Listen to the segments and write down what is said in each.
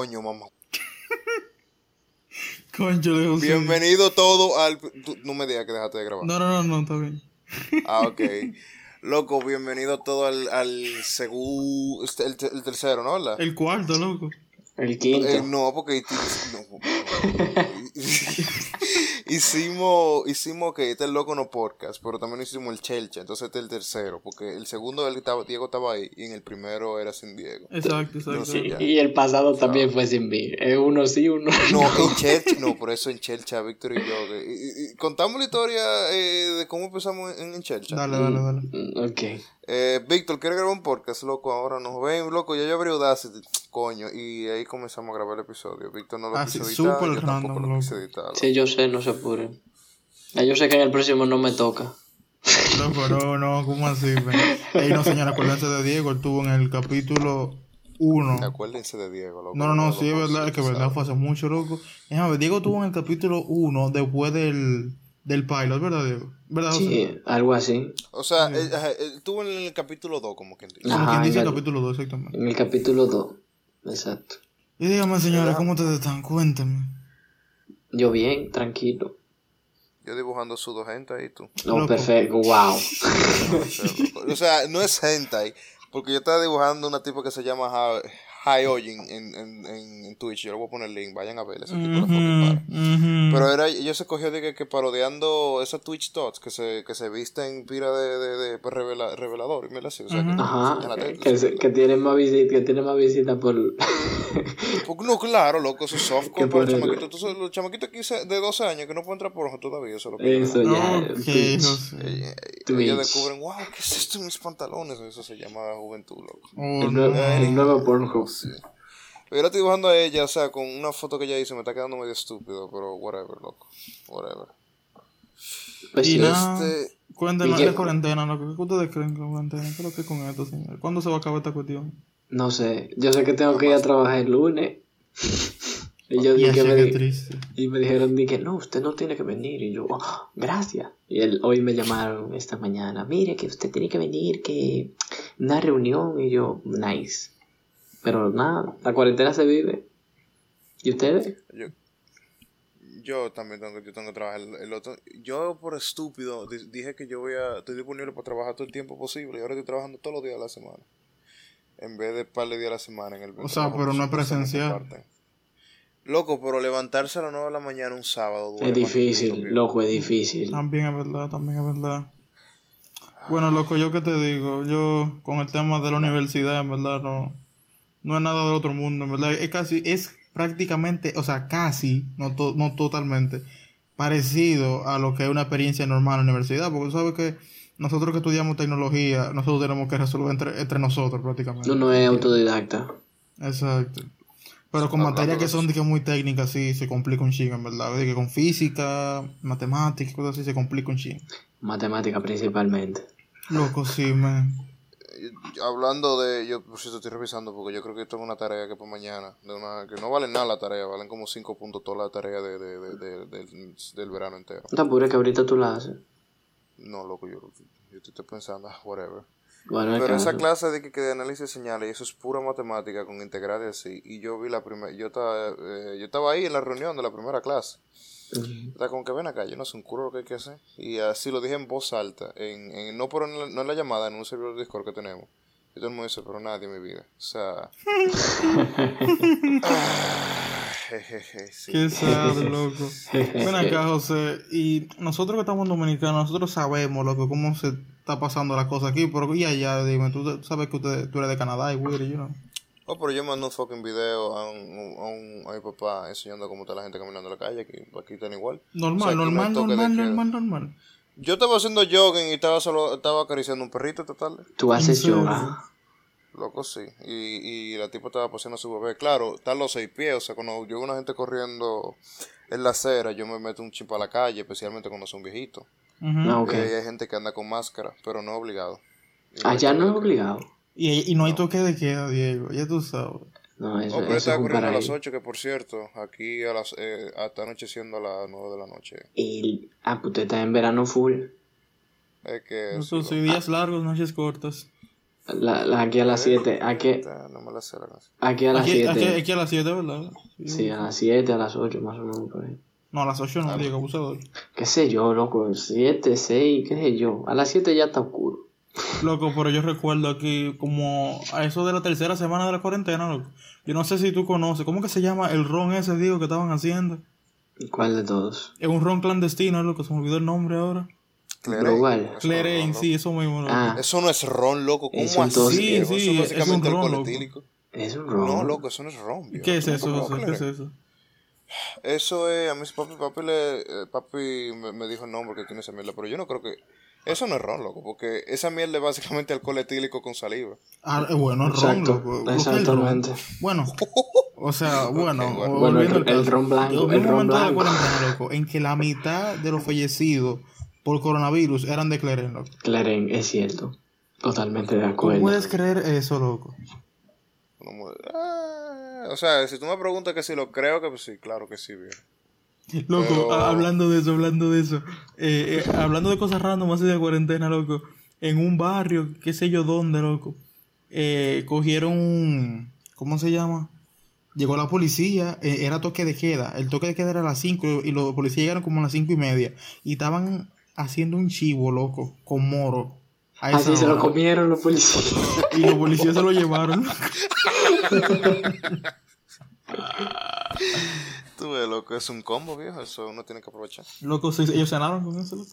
Coño, mamá. Concho de José. Bienvenido todo al. tú- no me digas que dejaste de grabar. No, no, no, no, está bien. Ah, ok. Loco, bienvenido todo al, al segundo. El, te- el tercero, ¿no? ¿Verdad? El cuarto, loco. El quinto. Eh, no, porque no. hicimos, hicimos que este es el loco no podcast, pero también hicimos el Chelcha, entonces este es el tercero, porque el segundo el estaba- Diego estaba ahí y en el primero era sin Diego. Exacto, exacto. No. Sí, y el pasado también fue sin mí. Es uno sí, uno No, en Chelcha, no, por eso en Chelcha, Víctor y yo. que- y- y- y contamos la historia eh, de cómo empezamos en, en Chelcha. Dale, dale, dale. Mm, Ok. Eh, Víctor, ¿quieres grabar un podcast, loco? Ahora nos ven, loco, ya yo abrí Audacity, coño, y ahí comenzamos a grabar el episodio. Víctor no lo Ah, quiso sí, editar, yo tampoco random, lo quise loco. editar. loco. Sí, yo sé, no se apuren. Ya yo sé que en el próximo no me toca. Loco, no, no, ¿cómo así? ven? Ey, no, señora, acuérdense de Diego, él estuvo en el capítulo 1. Acuérdense de Diego, loco. No, no, no, sí, es verdad, es que verdad fue hace mucho, loco. Déjame ver, Diego estuvo en el capítulo 1 después del, del pilot, ¿verdad, Diego? ¿Verdad, José? Sí, algo así. O sea, él, ajá, él estuvo en el capítulo 2, como quien dice. Como Ajá, quien dice en el el- capítulo 2, exactamente. En el capítulo 2. Exacto. Y dígame, señora, ¿cómo ustedes están? Cuéntame. Yo bien, tranquilo. Yo dibujando su dos hentai y tú. No, Loco. perfecto. Wow. O sea, no es hentai, porque yo estaba dibujando una tipo que se llama Hyojin en, en, en, en Twitch. Yo le voy a poner el link, vayan a ver ese tipo de fotos. para. Ujú. Pero era, ella se cogió de que, que parodiando esas Twitch Tots que se, que se visten pira de, de, de pues, revela- revelador y me la así, o sea, que Ajá. enseñan la Que, que, que tiene más visita, que tiene más visita por. Porque no, claro, loco, eso es softcore Que para los por el- chamaquitos. Entonces, los chamaquitos de 15 de 12 años que no pueden entrar por ojo todavía, eso es lo que Eso creo. ya. Ok, Twitch. Ellos descubren, wow, ¿qué es esto en mis pantalones? Eso se llama juventud, loco. Oh, El nuevo, el Sí. Yo ahora estoy dibujando a ella, o sea, con una foto que ella hizo, me está quedando medio estúpido, pero whatever, loco. Whatever. Pues Y Este- la cuarentena, loco. ¿Qué ustedes creen que la cuarentena? ¿Qué es lo que es con esto, señor? ¿Cuándo se va a acabar esta cuestión? No sé. Yo sé que tengo que ir a trabajar el lunes. y yo Y dije que me, que di- triste. y me dijeron di que no, usted no tiene que venir. Y yo, "Ah, gracias. Y él, hoy me llamaron esta mañana. Mire que usted tiene que venir, que una reunión. Y yo, nice. Pero nada, la cuarentena se vive. ¿Y ustedes? Yo, yo también tengo, yo tengo que trabajar el, el otro. Yo, por estúpido, di- dije que yo voy a. Estoy disponible para trabajar todo el tiempo posible y ahora estoy trabajando todos los días de la semana. En vez de par de días a la semana en el O sea, pero no es presencial. Loco, pero levantarse a las 9 de la mañana un sábado. duele Es difícil, loco, es difícil. También es verdad, también es verdad. Bueno, loco, yo que te digo, yo con el tema de la universidad, en verdad, no, no es nada del otro mundo, en verdad, es casi, es prácticamente, o sea, casi, no, to- no totalmente, parecido a lo que es una experiencia normal en la universidad, porque tú sabes que nosotros que estudiamos tecnología, nosotros tenemos que resolver entre, entre nosotros prácticamente. Uno es autodidacta. Exacto. Pero con Hablando materias que son de que muy técnicas, sí, se complica un chingo, en verdad. De que con física, matemáticas, cosas así, se complica un chingo. Matemática principalmente. Loco, sí, man. Eh, Hablando de, yo por cierto estoy revisando porque yo creo que tengo una tarea que para mañana, de una, que no vale nada la tarea, valen como 5 puntos toda la tarea de, de, de- de- del, del verano entero. No te apures que ahorita tú la haces. No, loco, yo, yo estoy pensando, ah, whatever. Bueno, Pero esa clase de que, que de análisis de señales, y eso es pura matemática con integrales así, y yo vi la primera, yo estaba, eh, yo estaba ahí en la reunión de la primera clase. Ujú. Está como que ven acá, yo no sé un culo lo que hay que hacer. Y así lo dije en voz alta, en, en, no, por en la, no en la llamada, en un servidor de Discord que tenemos. Y todo el mundo dice, pero nadie en mi vida. O sea. ah, jejeje, sí. Qué sad, loco. Ven acá, José. Y nosotros que estamos dominicanos, nosotros sabemos, loco, cómo se está pasando la cosa aquí. Pero y allá, dime, tú sabes que usted, tú eres de Canadá y Willy, you know. Oh, pero yo mandé un fucking video a, un, a, un, a mi papá enseñando cómo está la gente caminando en la calle. Aquí, aquí están igual. Normal, O sea, aquí no hay normal, normal, queda. normal, normal. Yo estaba haciendo jogging y estaba solo estaba acariciando un perrito total. Tú haces yoga. Loco, sí. Y, y la tipa estaba paseando a su bebé. Claro, están los seis pies. O sea, cuando yo veo una gente corriendo en la acera, yo me meto un chip a la calle, especialmente cuando son viejitos. Ah, ahí hay gente que anda con máscara, pero no obligado. Y Allá no es que- obligado. Y, y no hay toque de queda, Diego, ya tú sabes. No, eso, Oh, pero eso está ocurriendo a las paraíso. 8, que por cierto, aquí a las, eh, hasta anocheciendo a las 9 de la noche. Y, ah, pues usted está en verano full. Es que... Eso sí, sí, días largos, noches cortas. La, la- aquí a las 7. Aquí, No me la sé la aquí a las Aquí, aquí, 7. aquí a las 7, ¿verdad? Sí, a las 7, a las 8, más o menos por ahí. No, a las 8 no, digo, abusador. Qué sé yo, loco. 7, 6, qué sé yo. A las 7 ya está oscuro. Loco, pero yo recuerdo aquí como a eso de la tercera semana de la cuarentena, loco. Yo no sé si tú conoces, ¿cómo que se llama el ron ese, digo, que estaban haciendo? ¿Cuál de todos? Es un ron clandestino, loco, se me olvidó el nombre ahora. Eso Cleren, ron, sí, eso mismo, loco. Ah, Eso no es ron, loco. ¿Cómo Eso así? Sí, sí, eso es es básicamente un ron, loco. es un ron. No, loco, eso no es ron. viejo. ¿Qué es ¿Tú eso, conoces ¿Qué es eso? Eso es, a mí papi, papi, le, eh, papi me, me dijo el nombre que tiene esa mierda, pero yo no creo que... Eso no es ron, loco, porque esa mierda es básicamente alcohol etílico con saliva. Ah, eh, bueno, el ron, Exacto, loco. Es exactamente. Bueno, o sea, bueno, bueno. o- Bueno, volviendo el- el ron blanco, el un ron momento de blanco. cuarentena, loco, en que la mitad de los fallecidos por coronavirus eran de Cleren, loco. Claren, es cierto. Totalmente de ¿Cómo acuerdo. puedes creer eso, loco? Ah, o sea, si tú me preguntas que si lo creo, que pues sí, claro que sí, viejo. Loco, Pero- a- hablando de eso, hablando de eso, eh, eh, hablando de cosas random así de cuarentena, loco, en un barrio, qué sé yo dónde, loco, eh, cogieron un, ¿cómo se llama? Llegó la policía, eh, era toque de queda, el toque de queda era a las 5 y los policías llegaron como a las cinco y media y estaban haciendo un chivo, loco, con moro. Así se lo comieron los policías. Y los policías se lo llevaron. Ves, loco, es un combo, viejo, eso uno tiene que aprovechar. Loco, sí, ellos cenaron con eso. loco.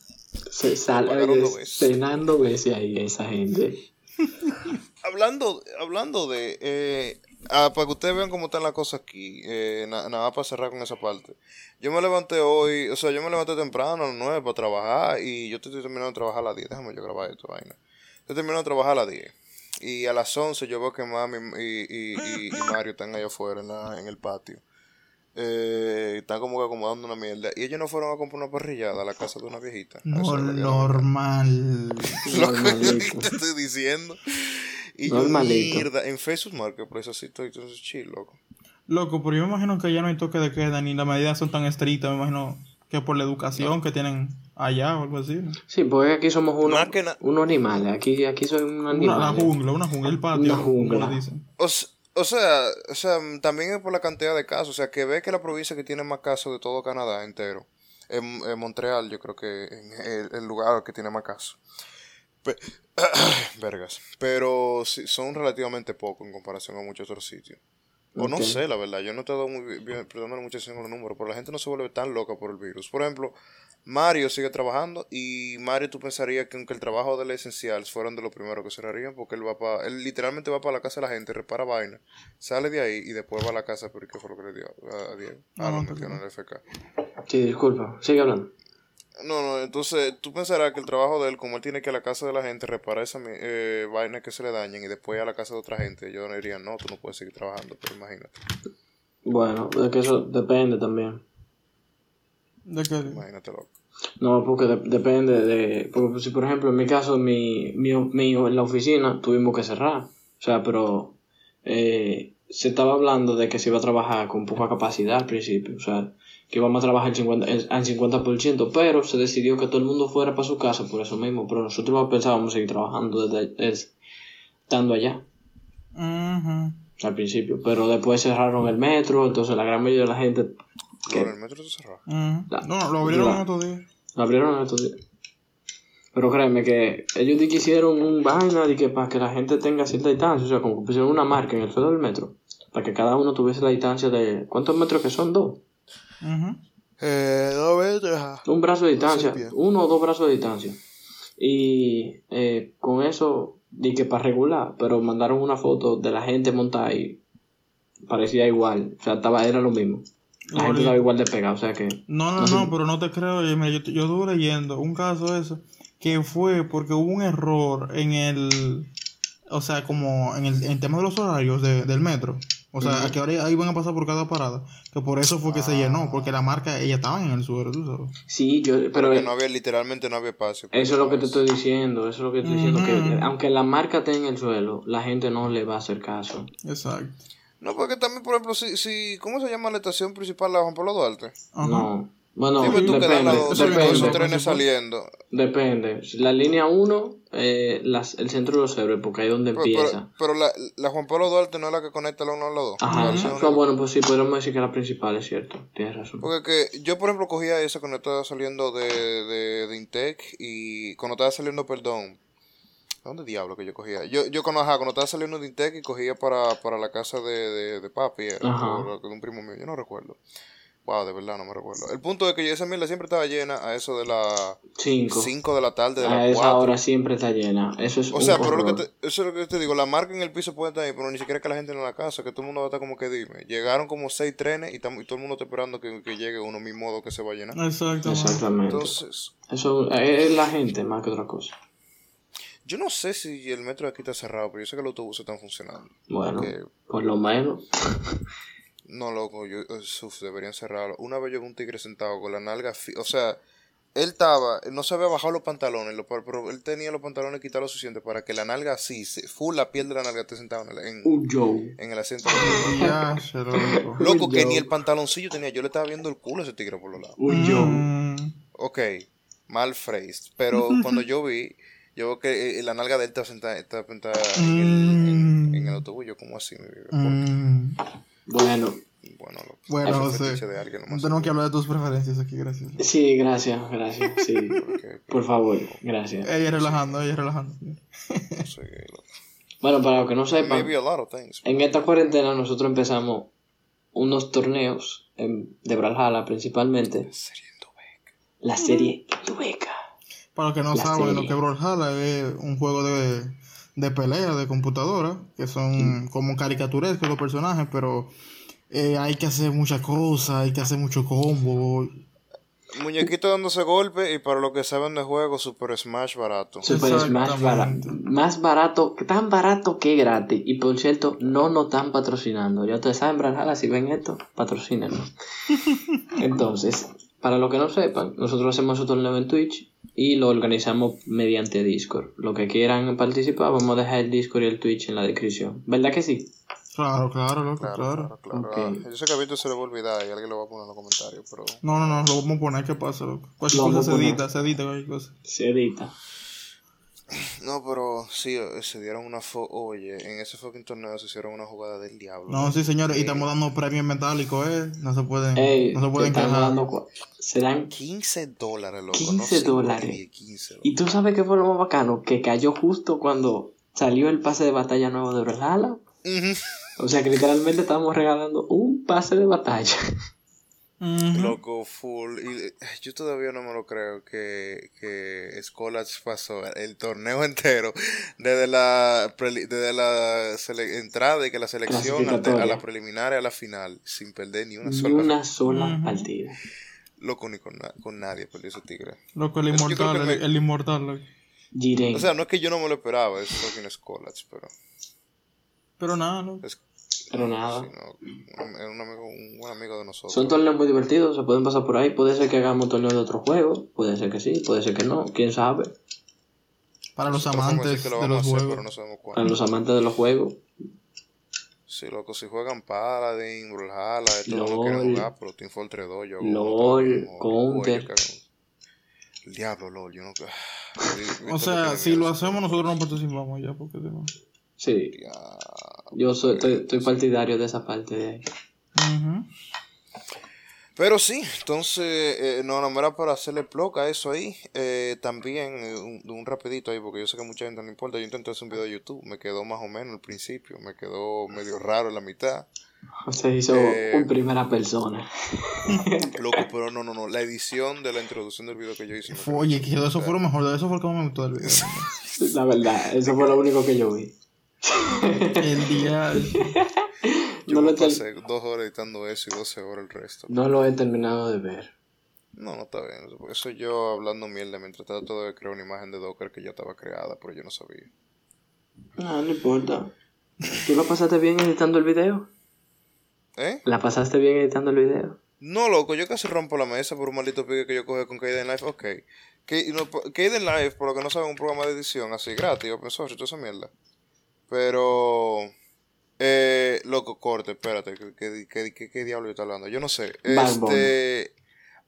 Se sale Pagaron oye, dos veces. cenando veces ahí esa gente. Hablando, hablando de... Eh, ah, para que ustedes vean cómo están las cosas aquí, eh, na- nada más para cerrar con esa parte. Yo me levanté hoy, o sea, yo me levanté temprano a las 9 para trabajar y yo estoy terminando de trabajar a las 10. Déjame yo grabar esto, vaina. Estoy terminando de trabajar a las 10. Y a las 11 yo veo que mami y, y, y- y Mario están allá afuera en, la- en el patio. Eh, están como que acomodando una mierda. Y ellos no fueron a comprar una parrillada a la casa de una viejita. No, normal. lo que Normalito. te estoy diciendo. Y yo, Normalito. mierda, en Facebook Marketplace así estoy, entonces chill, loco. Loco, pero yo me imagino que ya no hay toque de queda ni las medidas son tan estrictas. Me imagino que por la educación que tienen allá o algo así. ¿no? Sí, porque aquí somos unos, unos animales. Aquí, aquí soy un Una, animal. la jungla, una jungla, el patio. Una como jungla. dicen. O, o sea, o sea, también es por la cantidad de casos. O sea, que ve que la provincia que tiene más casos de todo Canadá entero. En, en Montreal, yo creo que es el, el lugar que tiene más casos. Pe- Vergas. Pero sí, son relativamente pocos en comparación a muchos otros sitios. O no sé, la verdad. Yo no te he dado muy bien, atención a los números. Pero la gente no se vuelve tan loca por el virus. Por ejemplo, Mario sigue trabajando. Y Mario, tú pensarías que aunque el trabajo de él es esencial, fueron de los primeros que cerrarían. Porque él va para. Él literalmente va para la casa de la gente, repara vaina. Sale de ahí y después va a la casa. Pero ¿qué fue lo que le dio a, a Diego? No, lo no, metió en el FK. Sí, disculpa. Sigue hablando. No, no, entonces tú pensarás que el trabajo de él, como él tiene que ir a la casa de la gente, reparar esa eh, vaina que se le dañen y después a la casa de otra gente, yo no diría, no, tú no puedes seguir trabajando, pero imagínate, Bueno, es que eso depende también. ¿De qué? imagínate loco. No, porque de- depende de... Porque si, por ejemplo, en mi caso, mi, mi, mi- en la oficina tuvimos que cerrar. O sea, pero eh, se estaba hablando de que se iba a trabajar con poca capacidad al principio. O sea, que íbamos a trabajar el 50, el- al 50%, pero se decidió que todo el mundo fuera para su casa por eso mismo. Pero nosotros pensábamos seguir trabajando desde es- estando allá al principio. Pero después cerraron el metro, entonces la gran mayoría de la gente ¿Qué? Pero el metro se cerró. Ujú. La- No, lo abrieron en otro día. Lo abrieron estos días. Pero créeme que ellos que hicieron un vaina de que para que la gente tenga cierta distancia, o sea, como que pusieron una marca en el suelo del metro, para que cada uno tuviese la distancia de... ¿Cuántos metros que son? Dos. Eh, dos metros, ajá. Un brazo de distancia, uno o dos brazos de distancia. Y eh, con eso di que para regular, pero mandaron una foto de la gente montada y parecía igual, o sea, estaba, era lo mismo. La gente Igualito. estaba igual de pegada, o sea que... No, no, no, pero no te creo. Mira, yo, yo estuve leyendo un caso de eso que fue porque hubo un error en el. O sea, como en el, en el tema de los horarios de- del metro. O sea, a que ahora ahí van a pasar por cada parada. Que por eso fue que se llenó, porque la marca, ella estaba en el suelo, tú sabes. Sí, yo... Pero, Que no había, literalmente no había espacio. Eso es lo que te estoy diciendo, eso es lo que estoy diciendo, que aunque la marca esté en el suelo, la gente no le va a hacer caso. Exacto. No, porque también, por ejemplo, si, si, ¿cómo se llama la estación principal de Juan Pablo Duarte? Ajá. No, Bueno, Dime tú que depende, las 12 depende. con esos depende, trenes saliendo. depende. La línea 1, eh, las- el centro de los héroes, porque ahí es donde Pero, empieza. pero, pero la, la Juan Pablo Duarte no es la que conecta la uno a la dos. Ajá, La versión no, bueno, pues sí, podríamos decir que la principal es cierto. Tienes razón. Porque que yo, por ejemplo, cogía esa cuando estaba saliendo de, de, de Intec y cuando estaba saliendo, perdón, ¿a ¿dónde diablo que yo cogía? Yo, yo cuando, ajá, cuando estaba saliendo de Intec y cogía para, para la casa de, de, de papi, de un primo mío, yo no recuerdo. Wow, de verdad no me recuerdo. El punto es que yo esa mierda siempre estaba llena a eso de las 5. 5 de la tarde, de A las esa 4. hora siempre está llena. Eso es O un sea, pero lo que te, eso es lo que te digo, la marca en el piso puede estar ahí, pero ni siquiera que la gente en la casa, que todo el mundo va a estar como que dime. Llegaron como seis trenes y, tam- y todo el mundo está esperando que, que llegue uno, mi modo que se va a llenar. Exactamente. Exactamente. Entonces, Eso es la gente más que otra cosa. Yo no sé si el metro de aquí está cerrado, pero yo sé que los autobuses están funcionando. Bueno, por lo menos. No, loco, yo, uf, deberían cerrarlo. Una vez yo vi un tigre sentado con la nalga, fi- o sea, él estaba, no se había bajado los pantalones, lo- pero él tenía los pantalones quitados lo suficiente para que la nalga así, se- full la piel de la nalga esté sentada en, el- en, Un Joe. en el asiento. Ya, se loco. Loco, que ni el pantaloncillo tenía, yo le estaba viendo el culo a ese tigre por los lados. Un Joe. Mm, Ok, mal phrased, pero cuando yo vi, yo veo que eh, la nalga de él estaba sentada, estaba sentada en, el, en- en el autobús, yo como así, mm. Bueno, Bueno, loco, Bueno, José, de alguien no nomás. tenemos que hablar de tus preferencias aquí, gracias. sí, gracias, gracias. Sí, Porque, por favor, gracias. Ella relajando, ella relajando. no sé, loco. Bueno, para los que no sepan, things. en esta cuarentena nosotros empezamos unos torneos en- de Brawlhalla principalmente. Sería en Dubeca. La serie Tubeca. Para los que no La saben, lo serie. que es Brawlhalla es un juego de, de pelea de computadora, que son como caricaturescos los personajes, pero eh, hay que hacer muchas cosas, hay que hacer mucho combo. Muñequito dándose golpe y para los que saben de juego, Super Smash barato. Super Smash barato. Más barato, tan barato que gratis. Y por cierto, no nos están patrocinando. Ya ustedes saben, Brawlhalla, si ven esto, patrocínenos. Entonces, para los que no sepan, nosotros hacemos un torneo en Twitch y lo organizamos mediante Discord. Los que quieran participar, vamos a dejar el Discord y el Twitch en la descripción. ¿Verdad que sí? Claro, claro, loco, Claro, claro. claro, claro. Ok. Ah, Yo sé que a Víctor se le va a olvidar y alguien lo va a poner en los comentarios, pero... No, no, no, lo vamos a poner, ¿qué pasa, loco? Cualquier Lo vamos cosa a se poner. edita, se edita, cualquier cosa. Se edita. No, pero sí, eh, se dieron una... Fo Oye, en ese fucking torneo se hicieron una jugada del diablo. No, sí, señores, y Eh, estamos dando premios metálicos, ¿eh? No se pueden, Ey, no se pueden quejar. Serán 15 dólares, loco. 15 no sé, dólares. 10, 15 Y tú sabes qué fue lo más bacano, que cayó justo cuando salió el pase de batalla nuevo de Brawlhalla. Ujú. O sea que literalmente estábamos regalando un pase de batalla. Loco, full. Y eh, yo todavía no me lo creo que, que Skolach pasó el torneo entero desde la, desde la entrada y que la selección a la preliminar y a la final sin perder ni una Ni sola. una sola Ujú. partida. Loco, ni con, na- con nadie perdió ese tigre. Loco, el inmortal, que el, me- el inmortal, loco. Jiren. O sea, no es que yo no me lo esperaba, es fucking Skolach, pero. Pero nada, loco. Es, pero nada. no, un, amigo, un buen amigo de nosotros. Son torneos muy divertidos, se pueden pasar por ahí. Puede ser que hagamos torneos de otros juegos. Puede ser que sí, puede ser que no. Quién sabe. Para los Nosotros amantes lo de los hacer, juegos. no Para los amantes de los juegos. Sí, loco, si juegan Paladin, Brawlhalla, de todo lo quieren jugar, pero Team Fortress 2, yo LOL, Counter. yo El diablo, LOL, yo no... O sea, si lo hacemos nosotros no participamos ya, porque si no. Sí, yo soy, estoy, estoy partidario de esa parte de ahí. Pero sí, entonces, eh, no, no, era para hacerle plug a eso ahí. Eh, también, eh, un, un rapidito ahí, porque yo sé que a mucha gente no le importa. Yo intenté hacer un video de YouTube, me quedó más o menos al principio, me quedó medio raro en la mitad. Se hizo Eh, en primera persona. Loco, pero no, no, no, la edición de la introducción del video que yo hice. Oye, que eso fue lo mejor, eso fue lo que más me gustó del video. La verdad, eso fue lo único que yo vi. El día. Yo No me lo, pasé dos horas editando eso y 12 horas el resto. no lo he terminado de ver. No, no está bien. Por Eso yo hablando mierda mientras trato de crear una imagen de Docker que ya estaba creada, pero yo no sabía. No, no importa. ¿Tú la pasaste bien editando el video? ¿Eh? ¿La pasaste bien editando el video? No, loco, yo casi rompo la mesa por un maldito pique que yo cogí con Kaden Life. Ok. Que- no, po- Kaden Life, por lo que no saben, es un programa de edición así gratis, open source, toda esa mierda. Pero. Eh, loco, corte, espérate, ¿qué, qué, qué, qué- qué diablo yo estoy hablando? Yo no sé. Bad. Este.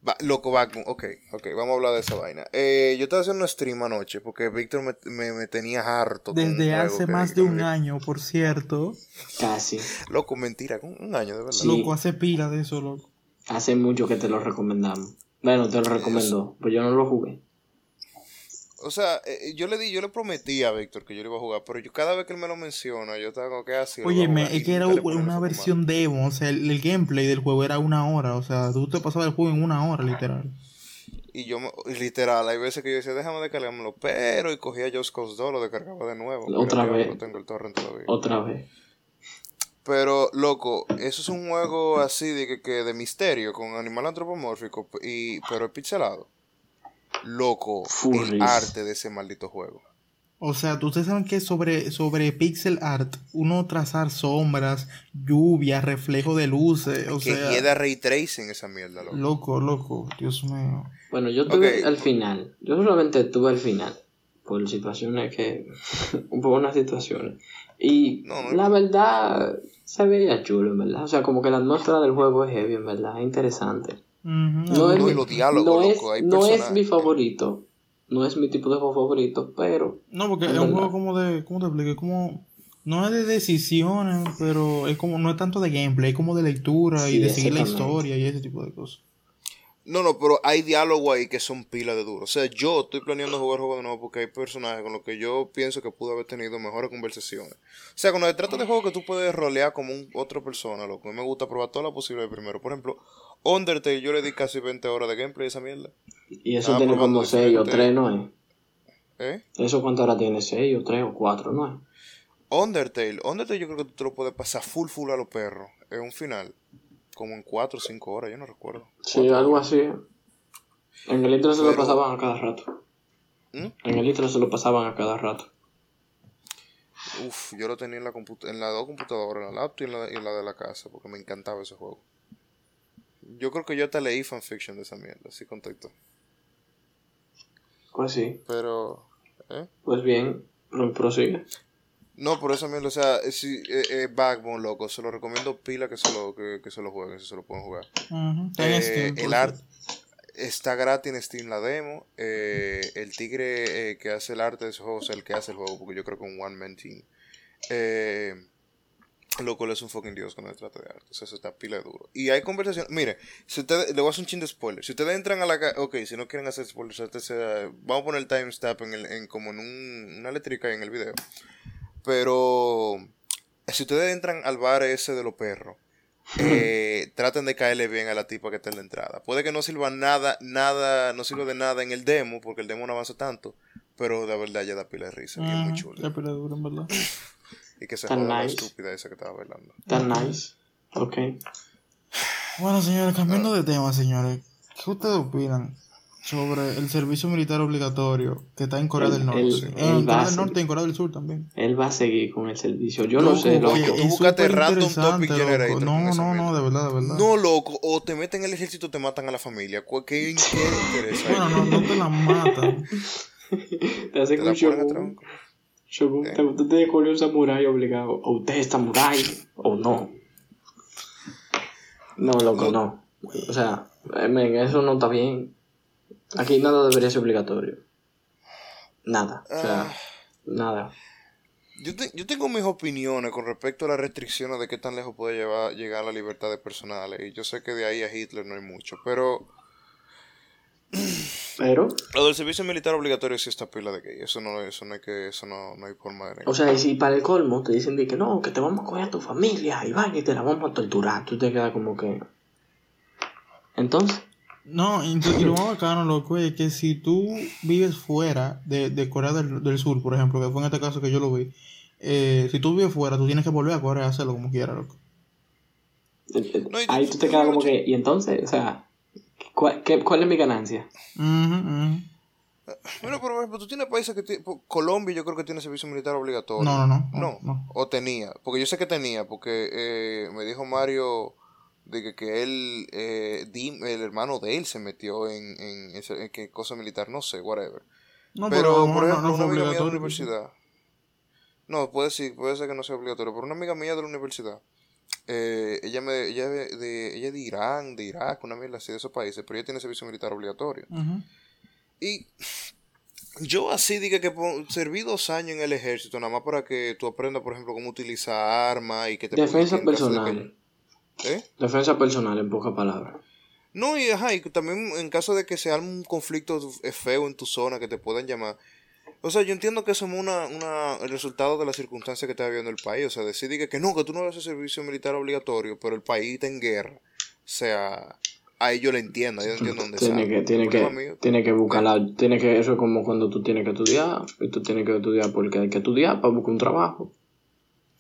Va, loco, va, ok, ok, vamos a hablar de esa vaina. Eh, yo estaba haciendo un stream anoche porque Víctor me, me, me tenía harto. Desde hace más que de un año, por cierto. Casi. Loco, mentira, un año, de verdad. Sí. Loco, hace pila de eso, loco. Hace mucho que te lo recomendamos. Bueno, te lo recomendó, pues yo no lo jugué. O sea, eh, yo le di, yo le prometí a Víctor que yo le iba a jugar, pero yo cada vez que él me lo menciona, yo estaba como que así. Oye, me- es que era una versión demo, o sea, el, el gameplay del juego era una hora, o sea, tú te pasabas el juego en una hora, literal. Y yo, me- literal, hay veces que yo decía, déjame descargármelo, pero, y cogía Just Cause 2, lo descargaba de nuevo. Otra vez. No tengo el torrent todavía. Otra vez. Pero, loco, eso es un juego así de que, que de misterio, con animal antropomórfico, y, pero es pixelado. Loco, el arte de ese maldito juego. O sea, tú- ustedes saben que sobre, sobre pixel art, uno trazar sombras, lluvia, reflejo de luces, o que sea, queda ray tracing esa mierda, loco. loco, loco, Dios mío. Bueno, yo tuve al final. Yo solamente tuve al final. Por situaciones que. por unas situaciones. Y No, no. la verdad. Se veía chulo, en verdad. O sea, como que la atmósfera del juego es heavy, en verdad. Es interesante. No, es, No, mi- y los diálogos, no es- loco, hay no es personajes. mi favorito. No es mi tipo de juego favorito, pero. No, porque Es es un juego como de, ¿cómo te explico? Como, no es de decisiones, pero es como, no es tanto de gameplay, es como de lectura y de seguir la historia y ese tipo de cosas. No, no, pero hay diálogo ahí que son pilas de duro. O sea, yo estoy planeando jugar juego de nuevo porque hay personajes con los que yo pienso que pude haber tenido mejores conversaciones. O sea, cuando se trata de juegos que tú puedes rolear como un, otra persona, loco, a mí me gusta probar todas las posibilidades primero. Por ejemplo, Undertale, yo le di casi 20 horas de gameplay a esa mierda. Y eso tiene como 6 o diferente. 3, ¿no es? ¿Eh? ¿Eso cuánto ahora tiene? 6 o 3 o 4, ¿no es? Undertale, Undertale yo creo que tú te lo puedes pasar full full a los perros. Es un final. Como en 4 o 5 horas, yo no recuerdo. Sí, Cuatro algo horas. así. En el intro se lo pasaban a cada rato. ¿Mm? En el intro se lo pasaban a cada rato. Uf, yo lo tenía en la en las dos computadoras, en la laptop y en la, y en la de la casa, porque me encantaba ese juego. Yo creo que yo hasta leí fanfiction de esa mierda, así contexto. Pues sí. Pero, ¿eh? Pues bien, pro- prosigue. No, por esa mierda, o sea, es, sí, eh, eh, Backbone, loco, se lo recomiendo pila que se lo, que, que se lo jueguen, si se lo pueden jugar. Eh, el arte está gratis en Steam la demo. Eh, el tigre eh, que hace el arte de ese juego, o sea, el que hace el juego, porque yo creo que es un one man team. Loco, él es un fucking dios cuando se trata de arte. O sea, eso está pila de duro. Y hay conversación. Mire, si ustedes, le voy a hacer un chin de spoiler. Si ustedes entran a la ca- ok, si no quieren hacer spoilers, vamos a poner el timestamp en, el, en como en un, una letrica en el video. Pero si ustedes entran al bar ese de los perros, eh, traten de caerle bien a la tipa que está en la entrada. Puede que no sirva nada, nada, no sirva de nada en el demo, porque el demo no avanza tanto, pero de verdad ya da pila de risa y es muy Ujú, chulo. la pila dura, en verdad. Y que se Tan la nice. estúpida esa que estaba bailando. Tan nice. Ok. Bueno, señores, cambiando de tema, señores, ¿qué ustedes opinan sobre el servicio militar obligatorio que está en Corea El- del Norte? el- el en Corea del Norte y en Corea del Sur también. Él va a seguir con el servicio. Yo no Loco, sé, loco. oye, Tú búscate random topic generator No, no, no, de verdad, de verdad. No, loco, o te meten en el ejército o te matan a la familia. ¿Cu- ¿Qué, qué interesa? Bueno, no, no te la matan. Te hacen un la ponen a shogun. Shogun, Eh. te- poner un samurái obligado. O usted es samurái o no. No, loco, no. O sea, eh, men, eso no está bien. Aquí nada debería ser obligatorio. Nada. O sea, Ah. nada. Yo, te- yo tengo mis opiniones con respecto a las restricciones de qué tan lejos puede llevar, llegar la libertad de personales. Y yo sé que de ahí a Hitler no hay mucho. Pero Pero, lo del servicio militar obligatorio sí está pila de que eso no, eso no hay que, eso no, no hay forma de o sea, y si para el colmo te dicen de que no, que te vamos a coger a tu familia y vaina y te la vamos a torturar, tú te quedas como que. Entonces, No, y, lo más bacano, loco, es que si tú vives fuera de, de Corea del, del Sur, por ejemplo, que fue en este caso que yo lo vi, eh, si tú vives fuera, tú tienes que volver a Corea a hacerlo como quieras, loco. eh, eh, No, y- ahí tú te quedas como que. Y entonces, o sea, ¿cuál, qué- cuál es mi ganancia? Ujú, ujú. Bueno, por ejemplo, tú tienes países que... po- Colombia yo creo que tiene servicio militar obligatorio. No, no, no, No, no, no. o tenía. Porque yo sé que tenía, porque eh, me dijo Mario de que, que él, eh, Dim- el hermano de él se metió en, en, ese- en qué cosa militar, no sé, whatever. No, pero, por no, ejemplo, una amiga mía de la obligatorio. universidad. No, puede, sí, puede ser que no sea obligatorio, pero una amiga mía de la universidad eh, ella, me, ella, de, de, ella de Irán, de Irak, una mierda así de esos países, pero ella tiene servicio militar obligatorio. Y yo así diga que serví dos años en el ejército, nada más para que tú aprendas, por ejemplo, cómo utilizar armas y que te Defensa de que- personal. ¿Eh? Defensa personal, en pocas palabras. No, y, ajá, y también en caso de que se arme un conflicto eh, feo en tu zona que te puedan llamar. O sea, yo entiendo que eso es una, una, el resultado de las circunstancias que está viviendo el país. O sea, decir que, que no, que tú no haces servicio militar obligatorio, pero el país está en guerra. O sea, ahí yo lo entiendo, yo entiendo dónde Tiene sale. que, tiene que, mío- tiene que buscar la, tiene que, eso es como cuando tú tienes que estudiar, y tú tienes que estudiar porque hay que estudiar para buscar un trabajo.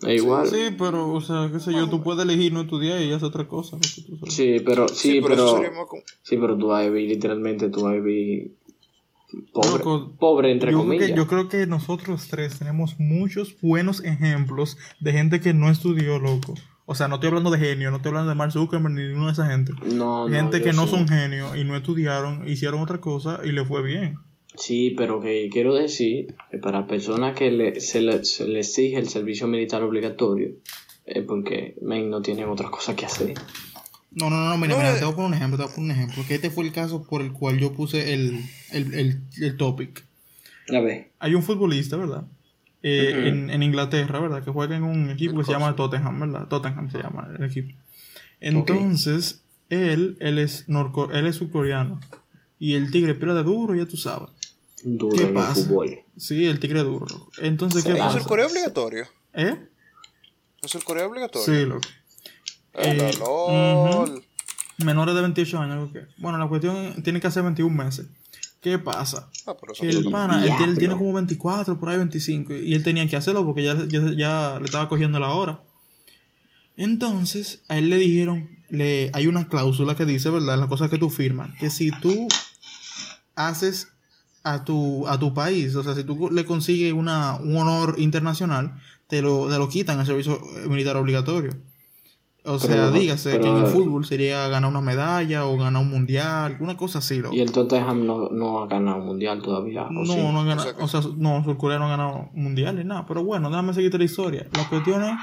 Es igual. Sí, Sí, pero, o sea, qué sé yo, tú puedes elegir no estudiar y hacer otra cosa. sabes. pero, sí, pero pero, como- sí, pero tú vas a vivir, literalmente tú vas a vivir pobre, Loco, pobre entre yo, creo comillas. que, yo creo que nosotros tres tenemos muchos buenos ejemplos de gente que no estudió, loco. O sea, no estoy hablando de genio, no estoy hablando de Mark Zuckerberg ni de ninguna de esa gente. No, gente que no sí. son genios y no estudiaron, hicieron otra cosa y le fue bien. Sí, pero que quiero decir que para personas que le, se, le, se le exige el servicio militar obligatorio, es porque men, no tienen otra cosa que hacer. No, no, no, mira, No, mira, eh. te voy a poner un ejemplo, te voy a poner un ejemplo. Que este fue el caso por el cual yo puse el, el, el, el topic. A ver. Hay un futbolista, ¿verdad? Eh, en, en Inglaterra, ¿verdad? Que juega en un equipo que se llama. Tottenham, ¿verdad? Tottenham se llama el equipo. Entonces, él, él es norco, él es surcoreano. Y el tigre pierde duro, ya tú sabes. Duro ¿Qué en el pasa? fútbol. Sí, el tigre duro. Entonces, ¿qué. ¿No es pasa? el Corea obligatorio? ¿Eh? ¿No es el Corea obligatorio? Sí, loco. Eh, lol. Menores de 28 años, ¿qué? Bueno, la cuestión es, tiene que hacer 21 meses. ¿Qué pasa? Ah, pero eso Que no el pana, él, tiene- él tiene Diablo. como 24, por ahí 25, y él tenía que hacerlo porque ya, ya, ya le estaba cogiendo la hora. Entonces, a él le dijeron, le, hay una cláusula que dice, ¿verdad? Las cosas que tú firmas, que si tú haces a tu, a tu país, o sea, si tú le consigues una, un honor internacional, te lo, te lo quitan el servicio militar obligatorio. O sea, Pero- dígase que en el fútbol sería ganar una medalla o ganar un mundial, una cosa así. loco. Y el Tottenham no, no ha ganado un mundial todavía. ¿o No, sí? no ha ganado, O sea que- o sea, no, Surcorea no ha ganado mundiales, nada. Pero bueno, déjame seguirte la historia. La cuestión es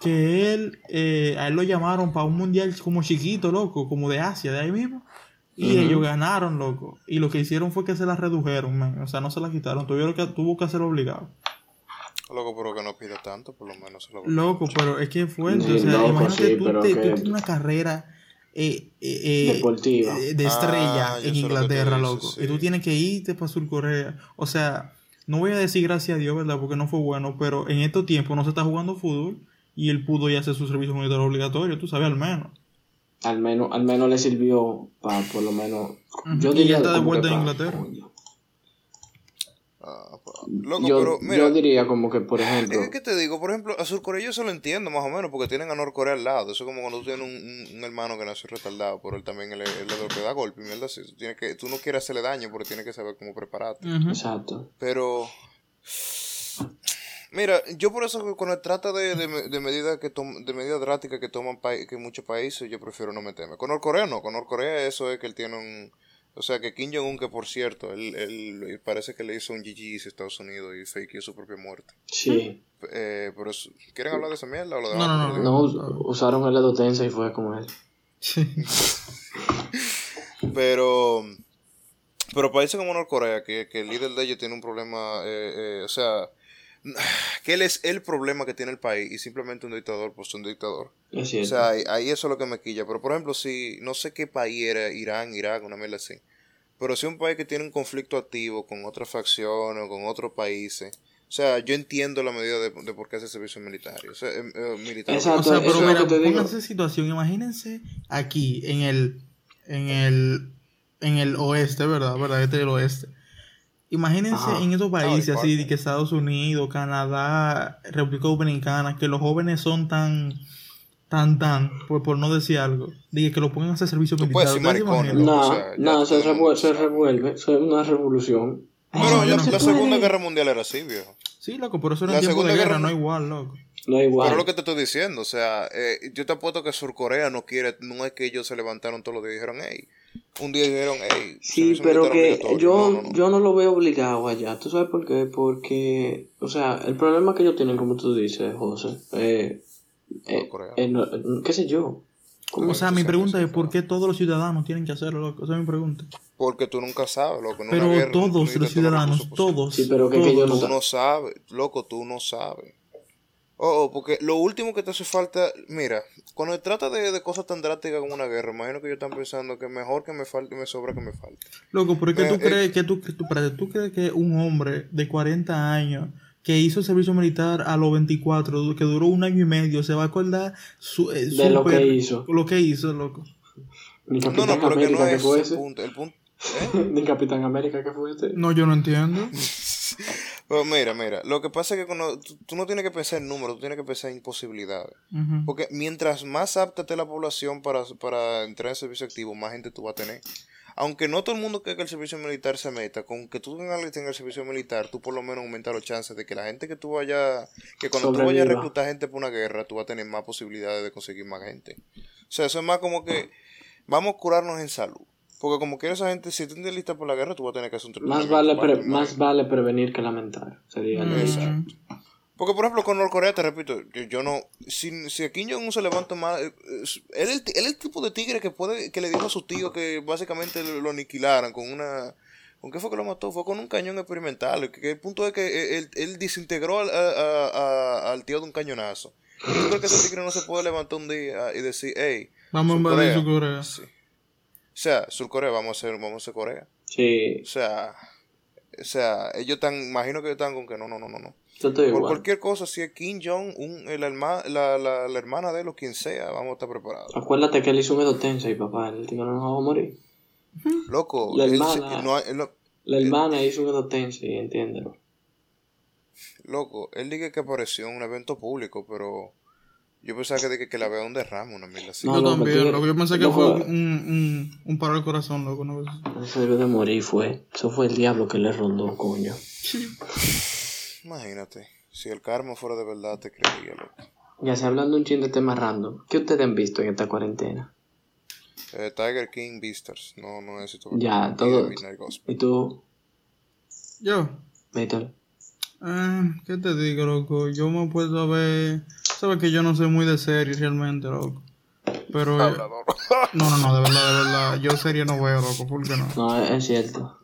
que él, eh, a él lo llamaron para un mundial como chiquito, loco, como de Asia, de ahí mismo. Y ellos ganaron, loco. Y lo que hicieron fue que se la redujeron, man. O sea, no se la quitaron. Tuvieron que, tuvo que hacerlo obligado. Loco, pero que no pida tanto, por lo menos. se lo- Loco, pero es que es fuerte. Sí, o sea, loco, imagínate sí, tú, pero te- que- tú tienes una carrera eh, eh, eh, Deportiva. eh, de estrella Ah, en lo Inglaterra, dices, loco. sí. Y tú tienes que irte para Surcorea. O sea, no voy a decir gracias a Dios, ¿verdad? Porque no fue bueno, pero en estos tiempos no se está jugando fútbol y él pudo ya hacer su servicio militar obligatorio, tú sabes, al menos. Al menos, al menos le sirvió para por lo menos. Yo Y diría ya está de vuelta en Inglaterra. Loco, yo, pero mira. yo diría como que, por ejemplo, Es que te digo, por ejemplo, a Surcorea yo se lo entiendo más o menos, porque tienen a Norcorea al lado. Eso es como cuando tú tienes un, un- hermano que nació retardado, pero él también él, él es lo que da golpe, mierda así. Tú, tienes que, tú no quieres hacerle daño, pero tienes que saber cómo prepararte. Ujú. exacto. Pero. Mira, yo por eso que cuando trata de, de, de medidas que tom- de medidas drásticas que toman pa- que muchos países, yo prefiero no meterme. Con Norcorea no, con Norcorea eso es que él tiene un... O sea, que Kim Jong-un, que por cierto, él, él parece que le hizo un GG a Estados Unidos y fakeó su propia muerte. Sí. Eh, pero es- ¿Quieren hablar de esa mierda o lo No, dejamos no, no? No, us- usaron el dedo tensa y fue con él. Sí. Pero, pero países como Norcorea, que, que el líder de ellos tiene un problema, eh, eh, o sea, que él es el problema que tiene el país y simplemente un dictador, pues un dictador. O sea, ahí, ahí eso es lo que me quilla. Pero por ejemplo, si no sé qué país era, Irán, Irak, una mierda así. Pero si un país que tiene un conflicto activo con otras facciones o con otros países. O sea, yo entiendo la medida de, de por qué hace servicio militar. O sea, eh, eh, militar. Exacto. O sea, pero mira, pónganse situación, imagínense aquí en el en el en el oeste, ¿verdad? ¿Verdad? Este es el oeste. Imagínense Ajá. en estos países así de que Estados Unidos, Canadá, República Dominicana, que los jóvenes son tan tan tan, por, por no decir algo, dije que lo pongan a hacer servicio militar. No, o sea, ya no, se, revuelve, se revuelve. Es una revolución. Pero No, la, yo no la se Segunda. Guerra Mundial era así, viejo. Sí, loco, pero eso era La en tiempo de Segunda guerra, Guerra no igual, loco. No igual. Pero lo que te estoy diciendo, o sea, eh, yo te apuesto que Surcorea no quiere, no es que ellos se levantaron todos los días y dijeron, hey, un día dijeron, hey, Sí, pero que obligatorio". yo No, no, no, no. yo no lo veo obligado allá. ¿Tú sabes por qué? Porque, o sea, el problema que ellos tienen, como tú dices, José, eh, Eh, eh, no, ¿Qué sé yo? ¿Cómo? O sea, mi pregunta es ¿por qué todos los ciudadanos tienen que hacerlo, loco? Esa es mi pregunta. Porque tú nunca sabes, loco. en una Pero guerra todos los ciudadanos, todos. Sí, pero que- que yo todos. Tú no sabes, loco, tú no sabes. Oh, oh, porque lo último que te hace falta, mira, cuando se trata de, de cosas tan drásticas como una guerra, imagino que ellos están pensando que mejor que me falte y me sobra que me falte. Loco, ¿por qué Mira, tú eh, crees que tú, que tú, espérate, tú crees que un hombre de 40 años que hizo el servicio militar a los 24, que duró un año y medio, se va a acordar su, eh, De lo que hizo. Lo que hizo, loco. Ni No, Capitán no, pero que América no que es fue el ese. punto. El punto ¿eh? Ni Capitán América que fue ese. No, yo no entiendo. Pero mira, mira, lo que pasa es que cuando, tú, tú no tienes que pensar en números, tú tienes que pensar en imposibilidades. Ujú. Porque mientras más apta esté la población para, para entrar en servicio activo, más gente tú vas a tener. Aunque no todo el mundo quiere que el servicio militar se meta, con que tú tengas el servicio militar, tú por lo menos aumentas los chances de que la gente que tú vayas, que cuando tú vayas a Sobreviva. reclutar gente para una guerra, tú vas a tener más posibilidades de conseguir más gente. O sea, eso es más como que vamos a curarnos en salud. Porque como quiera esa gente, si estás lista por la guerra, tú vas a tener que hacer un Más entrenamiento vale, pre- más vale prevenir que lamentar. Sería. Exacto. Porque, por ejemplo, con Norcorea, te repito, yo, yo no. Si, si a Kim Jong-un se levanta más. eh, eh, Él es el, él el tipo de tigre que puede que le dijo a su tío que básicamente lo, lo aniquilaran con una. ¿Con qué fue que lo mató? Fue con un cañón experimental. Que, que el punto es que eh, él, él desintegró al, a- a- a- al tío de un cañonazo. ¿Tú crees que ese tigre no se puede levantar un día y decir, hey, Vamos a invadir Surcorea"? su Corea. Sí. O sea, Surcorea, vamos a hacer, vamos a hacer Corea. Sí, O sea, o sea, ellos están, imagino que ellos están con que no, no, no, no, no. Por igual. cualquier cosa, si es Kim Jong, un, el herma- la, la, la hermana de él o quien sea, vamos a estar preparados. Acuérdate que él hizo un Edo Tensei, papá. El tío no nos va a morir. Loco, La hermana. se- no hay- él no- La hermana hizo un Edo Tensei, entiéndelo. loco, él dice que apareció en un evento público, pero yo pensaba que, dije que la vea un derrame, una mierda así. No, Yo también, loco. Yo pensé que fue un, un, un paro al corazón, loco. una así. Eso debió de morir, fue. Eso fue el diablo que le rondó, coño. Imagínate, si el karma fuera de verdad, te creería, loco. Ya se hablando un chin de temas random. ¿Qué ustedes han visto en esta cuarentena? Eh, Tiger King Beastars, no, no necesito Ya, todo-. ¿Y tú, Yo, Víctor? eh, ¿qué te digo, loco? Yo me he puesto a ver. Sabes que yo no soy muy de series realmente, loco. Pero. eh, Hablador. no, no, no, de verdad, de verdad. Yo serie no veo, loco. ¿Por qué no? No, es cierto.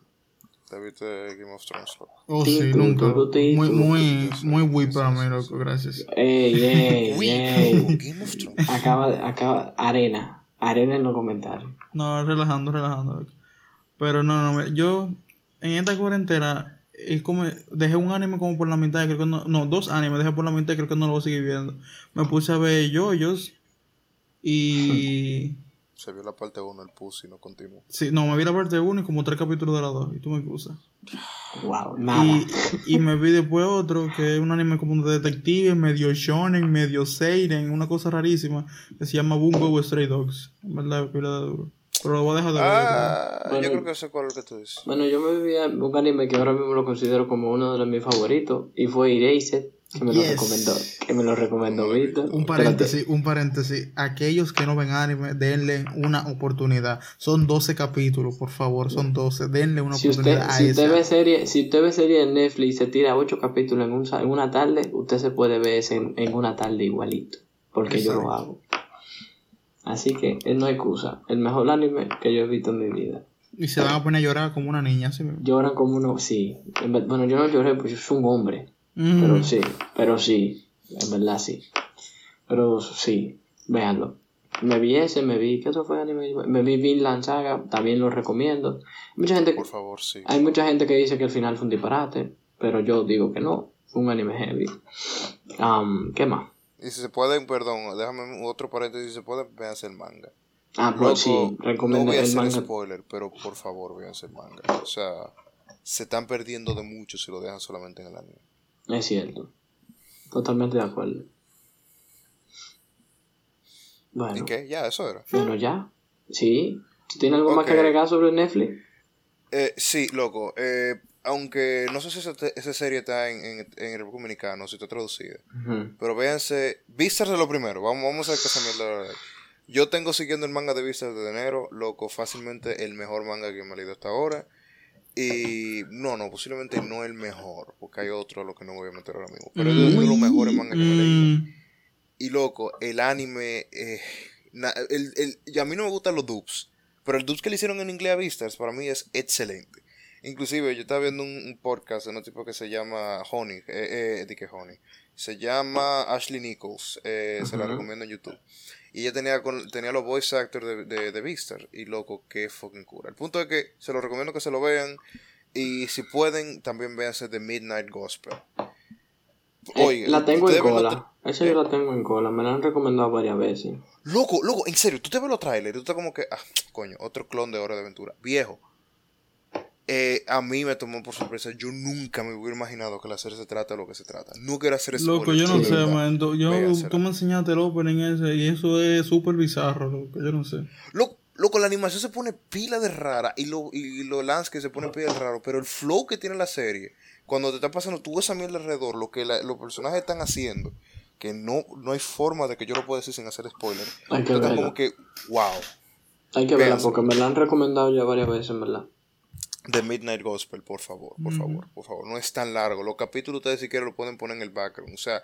Te viste Game of Thrones, loco. Oh, sí, nunca. Muy, muy, muy weak para mí, loco. Gracias. Ey, ey, ey. Game of Thrones. Acaba, de- acaba, arena. Arena en los comentarios. No, relajando, relajando. loco. Pero no, no, yo en esta cuarentena es como dejé un anime como por la mitad, creo que no, no, dos animes dejé por la mitad, creo que no lo voy a seguir viendo. Me puse a ver yoyos y Se vio la parte 1 el pussy, no continuó. sí, no, me vi la parte 1 y como tres capítulos de la 2 y tú me excusas. Wow, nada. Y, y me vi después otro que es un anime como de detective, medio shonen, medio seinen, una cosa rarísima que se llama Bungo Stray Dogs. En verdad, pila de duro. Pero lo voy a dejar de ver. Ah, Bueno. yo creo que sé cuál es el que tú dices. Bueno, yo me vivía un anime que ahora mismo lo considero como uno de los mis favoritos y fue Erased, que me lo recomendó, que me lo recomendó Víctor. Un paréntesis, un paréntesis. Aquellos que no ven anime, denle una oportunidad. Son 12 capítulos, por favor, son 12. Denle una Si usted, oportunidad a si usted ve serie, si usted ve serie en Netflix y se tira ocho capítulos en, un, en una tarde, usted se puede ver ese en, en una tarde igualito, porque yo lo hago. Así que eh, no hay excusa. El mejor anime que yo he visto en mi vida. Y se van a poner a llorar como una niña. ¿sí? Lloran como uno, sí. Bueno, yo no lloré porque yo soy un hombre. Mm. Pero sí, pero sí, en verdad sí. Pero sí, véanlo. Me vi ese, me vi, ¿qué otro fue anime? Me vi Vinland Saga, también lo recomiendo. Mucha gente, Por favor, sí. hay mucha gente que dice que el final fue un disparate, pero yo digo que no, fue un anime heavy. Um, ¿Qué más? Y si se puede, perdón, déjame otro paréntesis, si se puede, véanse el manga. Ah, pues sí, no recomiendo voy a el hacer manga. spoiler, pero por favor, véanse el manga. O sea, se están perdiendo de mucho si lo dejan solamente en el anime. Es cierto, totalmente de acuerdo. Bueno, ¿Y qué? Ya, eso era. bueno ya, sí. ¿Tú tienes algo más que agregar sobre Netflix? Eh, sí, loco. Eh, aunque no sé si esa, serie está en, en, en el Dominicano, si está traducida. Pero véanse, Beastars de lo primero. Vamos, vamos a ver qué esa mierda. Yo tengo siguiendo el manga de Beastars desde enero, loco, fácilmente el mejor manga que me he leído hasta ahora. Y no, no, posiblemente no el mejor, porque hay otro a lo que no voy a meter ahora mismo. Pero es uno de los mejores mangas que me he leído. Mm, Y loco, el anime. Eh, na- el, el- y a mí no me gustan los dubs. Pero el dubs que le hicieron en inglés a Vistas para mí es excelente. Inclusive yo estaba viendo un, un podcast de un tipo que se llama Honey. Eh, eh, ¿de qué Honey? Se llama Ashley Nichols. eh, Se la recomiendo en YouTube. Y ella tenía, con, tenía los voice actors de, de. Y loco, qué fucking cura. El punto es que se lo recomiendo que se lo vean. Y si pueden, también véanse The Midnight Gospel. Eh, Oye, la tengo en cola. Esa yo la tengo en cola. Me la han recomendado varias veces. Loco, loco, en serio, tú te ves los trailers y tú estás como que, ah, coño, otro clon de Hora de Aventura. Viejo. Eh, a mí me tomó por sorpresa. Yo nunca me hubiera imaginado que la serie se trata de lo que se trata. No quiero hacer Loco, spoilers, yo no sé, man. Yo, tú me enseñaste el opening ese y eso es súper bizarro, loco. Yo no sé. Loco, loco, la animación se pone pila de rara y lo, y lo landscape se pone pila de raro. Pero el flow que tiene la serie, cuando te está pasando tú esa mierda alrededor, lo que la- los personajes están haciendo, que no, no hay forma de que yo lo pueda decir sin hacer spoiler. Hay que verla. como que, wow. Hay que verla porque me la han recomendado ya varias veces, en verdad. The Midnight Gospel, por favor, por favor, por favor. No es tan largo. Los capítulos ustedes si quieren lo pueden poner en el background. O sea,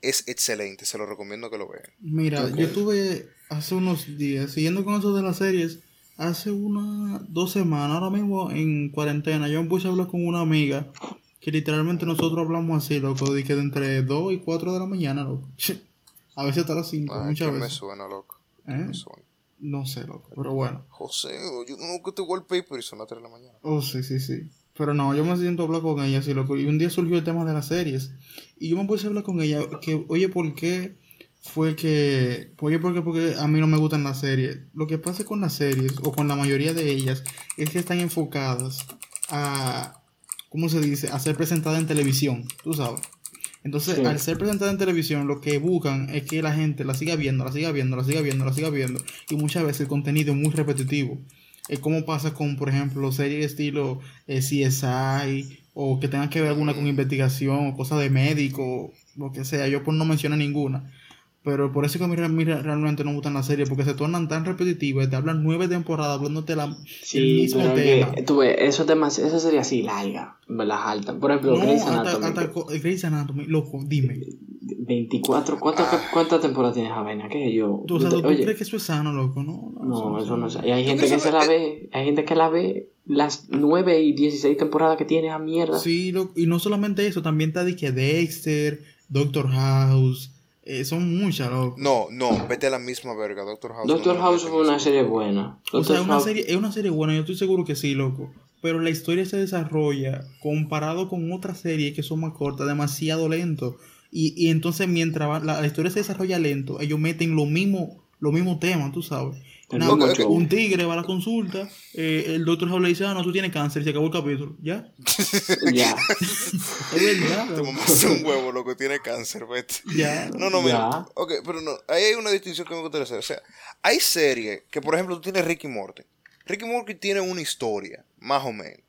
es excelente. Se lo recomiendo que lo vean. Mira, yo tuve hace unos días, siguiendo con eso de las series, hace unas dos semanas, ahora mismo en cuarentena, yo me puse a hablar con una amiga que literalmente nosotros hablamos así, loco, de que de entre 2 y 4 de la mañana, loco. A veces hasta las 5, Ay, muchas que me veces. suena, loco. ¿Eh? Me suena. No sé, loco, pero bueno. José, yo nunca te wallpaper y son las 3 de la mañana. Oh, sí, sí, sí. Pero no, yo me siento a hablar con ella, así, loco. Y un día surgió el tema de las series. Y yo me puse a hablar con ella, que, oye, ¿por qué fue que... Oye, ¿por qué? Porque a mí no me gustan las series. Lo que pasa con las series, o con la mayoría de ellas, es que están enfocadas a... ¿Cómo se dice? A ser presentadas en televisión, tú sabes. Entonces, Sí. al ser presentada en televisión, lo que buscan es que la gente la siga viendo, la siga viendo, la siga viendo, la siga viendo. Y muchas veces el contenido es muy repetitivo. Es como pasa con, por ejemplo, series estilo eh, CSI o que tengan que ver alguna con investigación o cosas de médico, lo que sea. Yo pues no menciono ninguna. Pero por eso es que a mí, re- mí re- realmente no me gustan las series, porque se tornan tan repetitivas, te hablan nueve temporadas hablándote la, el Sí, mismo pero tema. que, tú ves, eso temas, esa serie así larga, las alta. Por ejemplo, No, Grey's Anatomy. hasta Grey's Anatomy, loco, dime. 24, ¿cuántas, cuántas temporadas tiene esa vaina? ¿Qué yo? ¿Tú, o sea, ¿tú Oye, crees que eso es sano, loco? No, no, eso no es sé. Y hay ¿Tú gente que se la ve, hay gente que la ve las 9 y 16 temporadas que tiene esa mierda. Sí, loco, y no solamente eso, también está de que Dexter, Doctor House, eh, son muchas, loco. No, no, vete a la misma verga, Doctor House. Doctor no House fue una serie buena. O Doctor sea, es una House- serie, es una serie buena, yo estoy seguro que sí, loco. Pero la historia se desarrolla comparado con otras series que son más cortas, demasiado lento. Y, y entonces mientras va- la, la historia se desarrolla lento, ellos meten lo mismo, lo mismo tema, tú sabes. Un tigre va a la consulta, eh, el doctor le dice, ah, no, tú tienes cáncer, y se acabó el capítulo. ¿Ya? Ya. Es verdad. Te loco. mamaste un huevo, loco, tiene cáncer, vete. Ya. No, no, mira. Ya. Ok, pero no. Ahí hay una distinción que me gustaría hacer. O sea, hay series que, por ejemplo, tú tienes Ricky Morty. Ricky Morty tiene una historia, más o menos.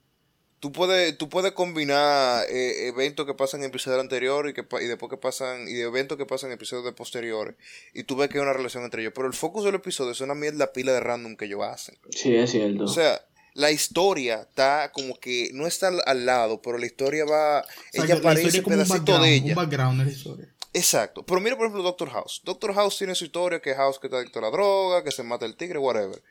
Tú puedes, tú puedes combinar eh, eventos que pasan en episodio anterior y, que, y después que pasan, y eventos que pasan en episodios de posteriores. Y tú ves que hay una relación entre ellos. Pero el focus del episodio es una mierda pila de random que ellos hacen. Sí, es cierto. O sea, la historia está como que no está al, al lado, pero la historia va. O sea, ella aparece un pedacito background, de un ella. background de la historia. Exacto. Pero mira, por ejemplo, Doctor House. Doctor House tiene su historia, que House que está adicto a la droga, que se mata el tigre, whatever.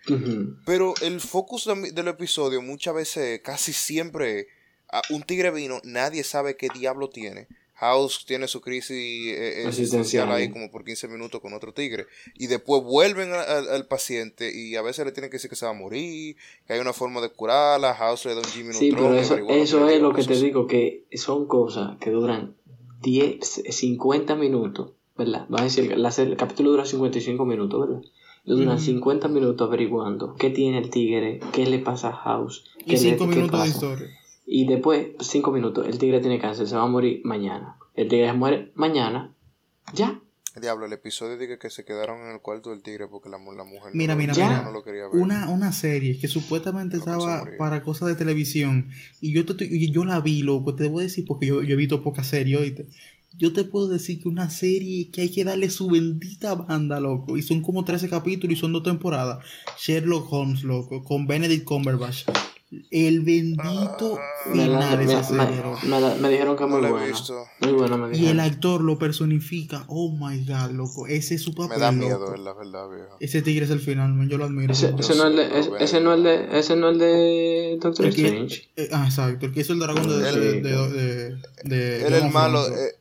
Pero el focus de del episodio muchas veces, casi siempre, a un tigre vino, nadie sabe qué diablo tiene. House tiene su crisis eh, eh, existencial ahí como por 15 minutos con otro tigre. Y después vuelven a- a- al paciente y a veces le tienen que decir que se va a morir, que hay una forma de curarla. House le da un Jimmy Sí, pero eso, eso es lo que te digo, que son cosas que duran 10, 50 minutos, ¿verdad? Vas a decir, la el capítulo dura 55 minutos, ¿verdad? Duran Ujú. 50 minutos averiguando qué tiene el tigre, qué le pasa a House, qué Y cinco le, qué minutos de pasa. historia. Y después, 5 minutos, el tigre tiene cáncer, se va a morir mañana. El tigre se muere mañana, ya. Diablo, el episodio dice que se quedaron en el cuarto del tigre porque la, la mujer no Mira, lo- mira, no mira. lo quería ver. Una, una serie que supuestamente estaba para cosas de televisión y yo, te, yo la vi, loco, te voy a decir porque yo, yo he visto pocas series, oíste. Yo te puedo decir que una serie que hay que darle su bendita banda, loco, y son como 13 capítulos y son dos temporadas. Sherlock Holmes, loco, con Benedict Cumberbatch. El bendito Me, la- final de me- esa serie, me- dijeron que es No muy he buena. visto. Muy buena, me Y el dijeron. actor lo personifica. Oh my god, loco. Ese es su papel. Me da miedo, loco. es la verdad, viejo. Ese tigre es el final, man. Yo lo admiro. Ese, no es el de, ese, ese no es el de, ese no es el de Doctor El que- Strange. Eh, ah, exacto. El que hizo el dragón de. Él- de, de, de, de- Él de es el of malo. Eh,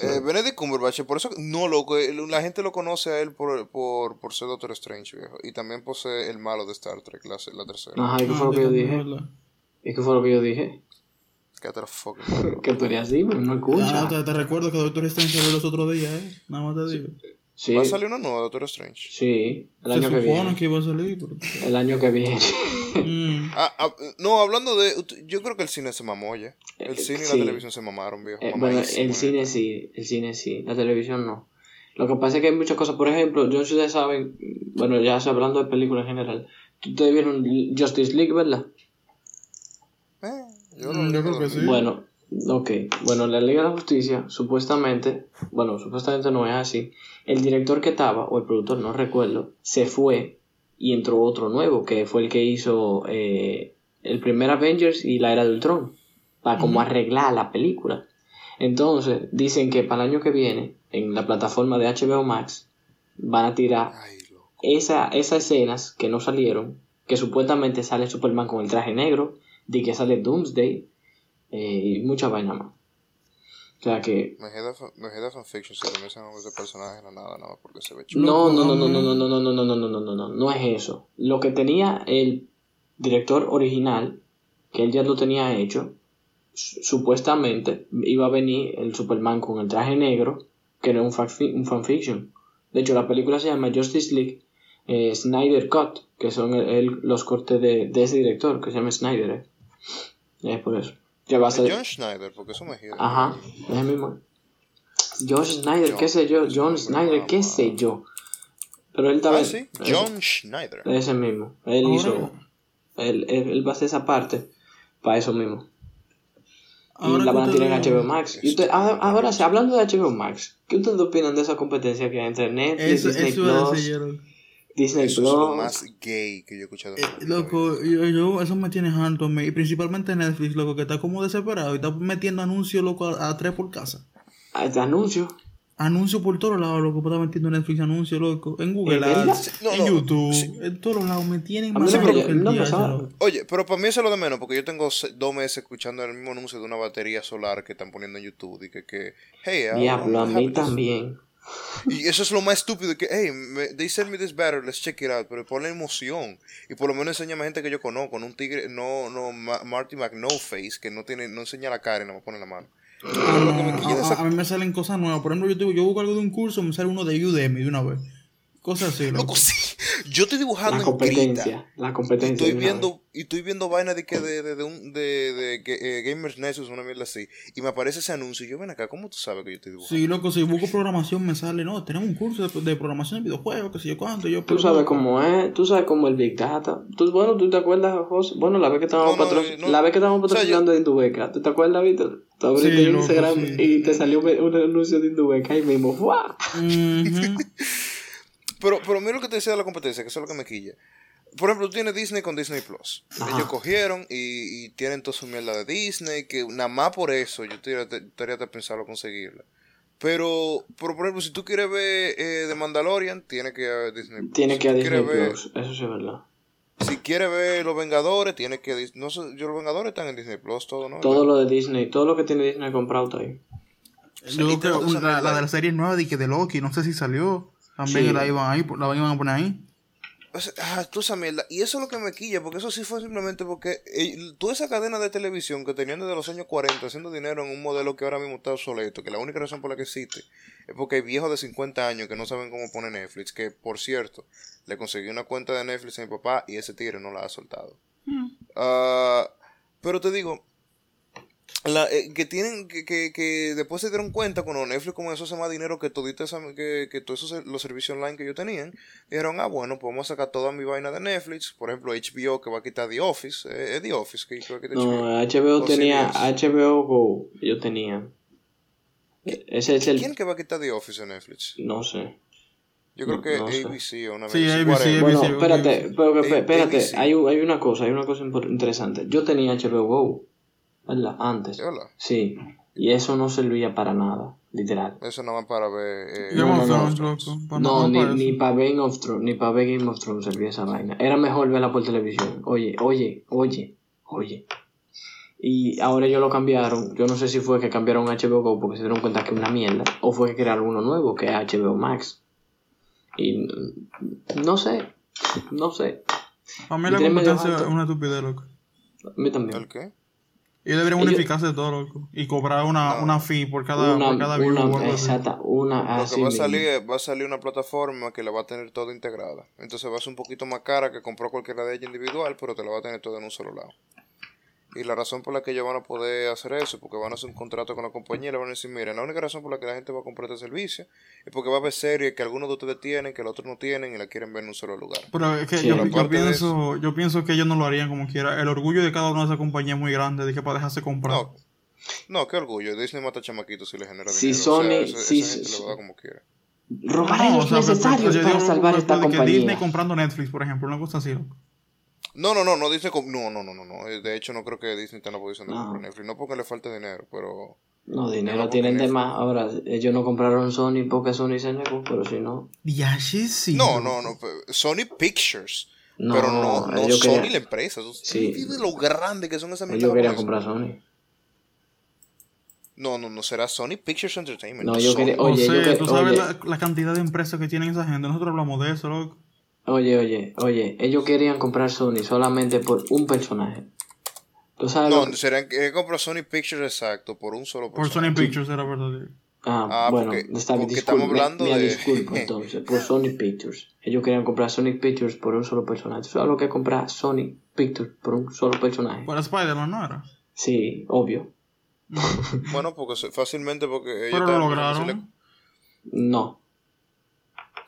eh, Benedict Cumberbatch, por eso, no, loco, él- la gente lo conoce a él por, por, por ser Doctor Strange, viejo. Y también posee el malo de Star Trek, la, la tercera. Ajá, ¿y qué Ah, fue lo que yo dije? ¿Y qué fue lo que yo dije? Get the fuck out. Que tú eres así, pero no Ah, escucha. te, te recuerdo que Doctor Strange salió los otros días, ¿eh? Nada más te digo. Sí, Va a salir una nueva Doctor Strange. sí, el Se año que supone viene. que iba a salir, pero... El año que viene. Mm. Ah, ah, no, hablando de. Yo creo que el cine se mamó ya. El Eh, cine y sí. la televisión se mamaron, viejo. Eh, bueno, el eh. cine sí, el cine sí, la televisión no. Lo que pasa es que hay muchas cosas, por ejemplo, yo no sé si ustedes saben, bueno, ya hablando de películas en general, ustedes vieron Justice League, ¿verdad? Eh, yo, Mm, no yo creo que sí. Bueno, ok, bueno, la Liga de la Justicia, supuestamente, bueno, supuestamente no es así, el director que estaba, o el productor, no recuerdo, se fue y entró otro nuevo, que fue el que hizo eh, el primer Avengers y la Era del Tron, para como arreglar la película. Entonces, dicen que para el año que viene, en la plataforma de HBO Max, van a tirar Ay, esa, esas escenas que no salieron, que supuestamente sale Superman con el traje negro, de que sale Doomsday, eh, y mucha vaina más. O sea que... Me queda, me queda fanfiction si comienzan a ver ese personaje de la nada, nada porque se ve chulo. No, no, no, no, no, no, no, no, no, no, no, no, no, no, no es eso. Lo que tenía el director original, que él ya lo tenía hecho, su- supuestamente iba a venir el Superman con el traje negro, que era un, fanfi- un fanfiction. De hecho, la película se llama Justice League eh, Snyder Cut, que son el- el- los cortes de, de ese director, que se llama Snyder. eh. Es por eso. Que va a ser... John Schneider, porque eso me gira. Ajá, es el mismo. Josh Snyder, qué sé yo, John Snyder, qué sé yo. Pero él estaba. Ah, sí. John Schneider. Es el mismo. Él hizo. Él, él, él va a hacer esa parte para eso mismo. Y Ahora la van a tirar en HBO Max. Y usted, ahora, ahora sí, hablando de HBO Max, ¿qué ustedes opinan de esa competencia que hay entre Netflix, Eso, Disney eso Plus. Disney Eso es lo Plus? más gay que yo he escuchado. Eh, loco, yo, yo- eso me tiene harto, me- y principalmente Netflix, loco, que está como desesperado y está metiendo anuncios, loco, a, a tres por casa. Ah, Este anuncio. Anuncios por todos lados, loco, está metiendo Netflix anuncios, loco, en Google. Ads, No, en no, YouTube, sí. en todos lados, me tienen más no que el día. Oye, pero para mí eso es lo de menos, porque yo tengo dos meses escuchando el mismo anuncio de una batería solar que están poniendo en YouTube y que, que hey, Diablo, a mí this- también. Y eso es lo más estúpido, que, hey, me, they sent me this battery, let's check it out, pero ponle emoción. Y por lo menos enséñame gente que yo conozco, no un tigre, no, no, Ma- Marty McNoface, que no tiene, no enseña la cara y no me pone la mano. Ah, a, esa- a- mí me salen cosas nuevas. Por ejemplo, yo, yo busco algo de un curso, me sale uno de Udemy de una vez. Cosas así, loco. Loco, sí. Yo estoy dibujando La en Krita. competencia. La Y competencia. estoy una vez. viendo, y estoy viendo vaina de que de, de, de, un, de, de, que, eh, Gamers Nexus, una mierda así. Y me aparece ese anuncio y yo ven acá, ¿cómo tú sabes que yo estoy dibujando? Sí, loco, si busco programación me sale, no, tenemos un curso de, de programación de videojuegos, qué sé yo cuánto. Yo, Tú sabes cómo es, tú sabes cómo el Big Data. Tú, bueno, tú te acuerdas, José. Bueno, la vez que estábamos No, no, patro- eh, no. la vez que estábamos O sea, patrocinando de Indubeca, ¿tú te acuerdas, Víctor? Tú abriste Sí, Instagram sí. y te salió un, un anuncio de Indubeca y mismo, ¡fua! Ujú. Pero, pero mira lo que te decía de la competencia, que eso es lo que me quilla. Por ejemplo, tú tienes Disney con Disney Plus. Ajá. Ellos cogieron y, y tienen toda su mierda de Disney, que nada más por eso yo estaría pensarlo conseguirla. Pero, pero, por ejemplo, si tú quieres ver eh, The Mandalorian, tiene que ir a Disney Plus. Tiene Si que a Disney quieres ver- Plus, eso sí es verdad. Si quieres ver Los Vengadores, tiene que... No sé, yo Los Vengadores están en Disney Plus, todo, ¿no? Todo lo de Disney, todo lo que tiene Disney comprado está ahí. Yo creo esa la, la de la serie nueva de, que de Loki, no sé si salió. También Sí. la iban ahí, la iban a poner ahí. O sea, ah, tú esa mierda. Y eso es lo que me quilla, porque eso sí fue simplemente porque eh, toda esa cadena de televisión que tenían desde los años 40 haciendo dinero en un modelo que ahora mismo está obsoleto, que la única razón por la que existe es porque hay viejos de 50 años que no saben cómo pone Netflix, que por cierto, le conseguí una cuenta de Netflix a mi papá y ese tigre no la ha soltado. Ah, pero te digo, la, eh, que tienen que, que, que después se dieron cuenta cuando Netflix comenzó a hacer más dinero que todita esa, que, que todos esos los servicios online que ellos tenían dijeron ah bueno podemos sacar toda mi vaina de Netflix por ejemplo HBO que va a quitar The Office eh, es The Office que, que va a quitar No, HBO. Tenía, CBS. HBO Go, yo tenía. Ese es el, ¿quién que va a quitar The Office en Netflix? no sé. Yo creo No- que no sé. ABC o una Sí, vez, ABC, whatever. Bueno, ABC, espérate, pero, que- A- espérate, ABC. hay, hay una cosa, hay una cosa interesante. Yo tenía HBO Go, ¿verdad? Antes. ¿Sí, verdad? Sí, y eso no servía para nada, literal. Eso nada más para ver. eh, Game no, no, no. No, ni, para ni para Game of Thrones, ni para ver Game of Thrones servía esa vaina. Era mejor verla por televisión. Oye, oye, oye, oye. Y ahora ellos lo cambiaron. Yo no sé si fue que cambiaron a HBO Go porque se dieron cuenta que es una mierda. O fue que crearon uno nuevo, que es HBO Max. Y mm, no sé, no sé. Para mí la competencia es una estupidez, loco. A mí también. ¿El qué? Y deberían Ellos- unificarse de todo, loco. Y cobrar una, No. una fee por cada, Una, por cada view una, exacta, una Lo así que va a salir va a salir una plataforma que la va a tener toda integrada. Entonces va a ser un poquito más cara que compró cualquiera de ellas individual, pero te la va a tener toda en un solo lado. Y la razón por la que ellos van a poder hacer eso es porque van a hacer un contrato con la compañía y le van a decir, miren, la única razón por la que la gente va a comprar este servicio es porque va a haber series que algunos de ustedes tienen, que los otros no tienen y la quieren ver en un solo lugar. Pero es que Sí, yo, pienso, yo pienso que ellos no lo harían como quiera. El orgullo de cada una de esas compañías es muy grande, de que para dejarse comprar. No, no, qué orgullo. Disney mata chamaquitos si le genera Si dinero. Sony- o sea, esa, si- esa gente si- lo da como quiera. Robaré No, o los sea, pero- pero necesarios yo para salvar esta compañía. Disney comprando Netflix, por ejemplo, una cosa así. No, no, no, no dice no, no, no, no, no. Eh, De hecho, no creo que Disney esté en la posición de No. comprar Netflix. No porque le falte dinero, pero No, dinero No, tienen de más. Ahora, ellos no compraron Sony porque Sony se negó, pero si no. Diache, sí. no, no, no. Sony Pictures. No, pero no, no Sony querían- la empresa. Eso- Sí. Fíjate lo grande que son esas mierdas querían japonesas. comprar Sony. No, no, no será Sony Pictures Entertainment. No, yo Sony. quería- O Oye, sea, yo que- tú sabes oye. la, la cantidad de empresas que tienen esa gente. Nosotros hablamos de eso, loco. Oye, oye, oye, ellos querían comprar Sony solamente por un personaje. ¿Tú sabes lo No, que- será que compró Sony Pictures exacto por un solo Por personaje. Sony Pictures era verdad. Ah, Ah, bueno, porque- está bien, porque disculpa, estamos hablando mira, de- disculpa entonces, por Sony Pictures. Ellos querían comprar Sony Pictures por un solo personaje. ¿Tú sabes lo que comprar Sony Pictures por un solo personaje? Para Spider-Man no era. Sí, obvio. Bueno, porque fácilmente porque ellos Pero lo lograron. No.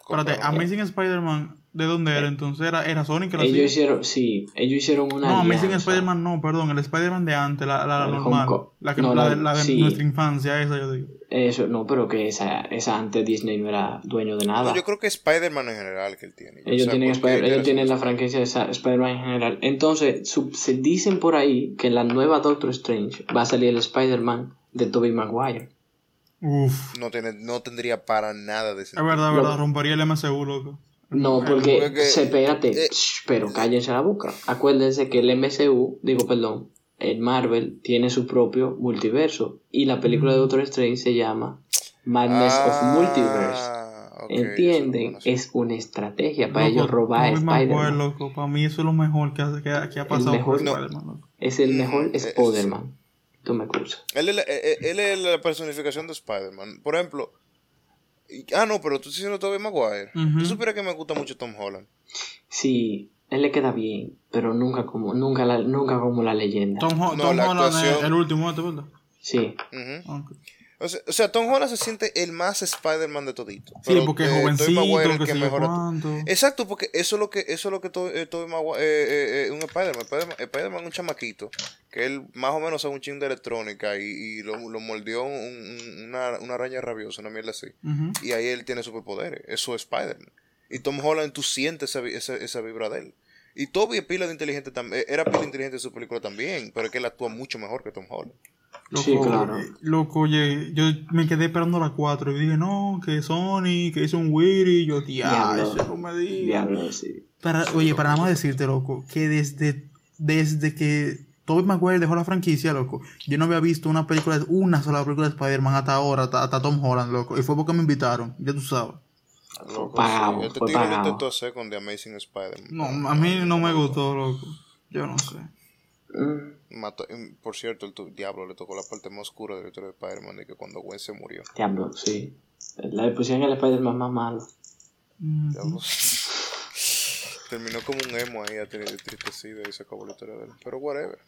Espérate. Amazing Spider-Man, ¿de dónde era entonces? Era, era Sony que lo Ellos hacía. hicieron, sí, ellos hicieron una No, Amazing. Spider-Man no, perdón, el Spider-Man de antes, la, la, normal. La, que, no, la, la- de- la de sí. nuestra infancia, esa yo digo. Eso, no, pero que esa, esa antes Disney no era dueño de nada. No, yo creo que Spider-Man en general que él tiene. Ellos, O sea, tienen, él ellos tiene tienen la franquicia de Spider-Man en general. Entonces, se dicen por ahí que en la nueva Doctor Strange va a salir el Spider-Man de Tobey Maguire. Uf. no, tiene, no tendría para nada de Es sentido. verdad, es Lo- verdad, rompería el MCU, loco. No, Eh, porque, porque- se, espérate, eh. pero cállense la boca. Acuérdense que el MCU, digo, perdón, el Marvel tiene su propio multiverso y la película de Doctor Strange se llama Madness of Multiverse. Ah, ok, ¿Entienden? Es una estrategia para Loco, ellos robar a Tobey Maguire, Spider-Man. loco, para mí eso es lo mejor que, ha- que, ha- que ha pasado mejor- No. Es el mejor Mm, eh, Spider-Man. Tú me excusas. Él la, eh, él es la personificación de Spider-Man. Por ejemplo. Y- ah, no, pero tú estás diciendo Tobey Maguire. Ujú. Yo supiera que me gusta mucho Tom Holland. Sí, él le queda bien, pero nunca como, nunca la, nunca como la leyenda. Tom, Ho- No, Tom la Holland es actuación- el último este, ¿verdad? Sí, Ujú. Ok. O, sea, o sea, Tom Holland se siente el más Spider-Man de todito. Sí, Pero, porque es eh, jovencito, Maguire es que. Exacto, porque eso es lo que eso es lo que to- eh, Tobey Maguire eh, eh, eh, un Spider-Man, Spider-Man, es un chamaquito que él más o menos sabe un ching de electrónica y, y lo, lo mordió un- un- una, una araña rabiosa, una mierda así. Y ahí él tiene superpoderes, eso es Spider-Man. Y Tom Holland tú sientes esa, esa, esa vibra de él. Y Toby es pila de inteligente también, era pila de inteligente en su película también, pero es que él actúa mucho mejor que Tom Holland. Loco, Sí, claro. eh, Loco, oye, yo me quedé esperando la 4 y dije, no, que Sony, que hizo un Witty, y yo, Diablo. diablo, no me diablo, sí. Para, oye, para nada más decirte, loco, que desde, desde que Tobey Maguire dejó la franquicia, loco, yo no había visto una película, una sola película de Spider-Man hasta ahora, hasta, hasta Tom Holland, loco, y fue porque me invitaron, ya tú sabes. Loco, pagado, fue tigre lo pagado. intentó hacer con The Amazing Spider-Man. No, a mí no me gustó, loco, yo no sé. Mm, Mató- em, por cierto, el tu- diablo le tocó la parte más oscura de la historia de Spider-Man de que cuando Gwen se murió. diablo, sí. Le pusieron el Spider-Man más malo. Ujú. Diablo. Terminó como un emo ahí, tristecido y se acabó la historia de él. Pero whatever.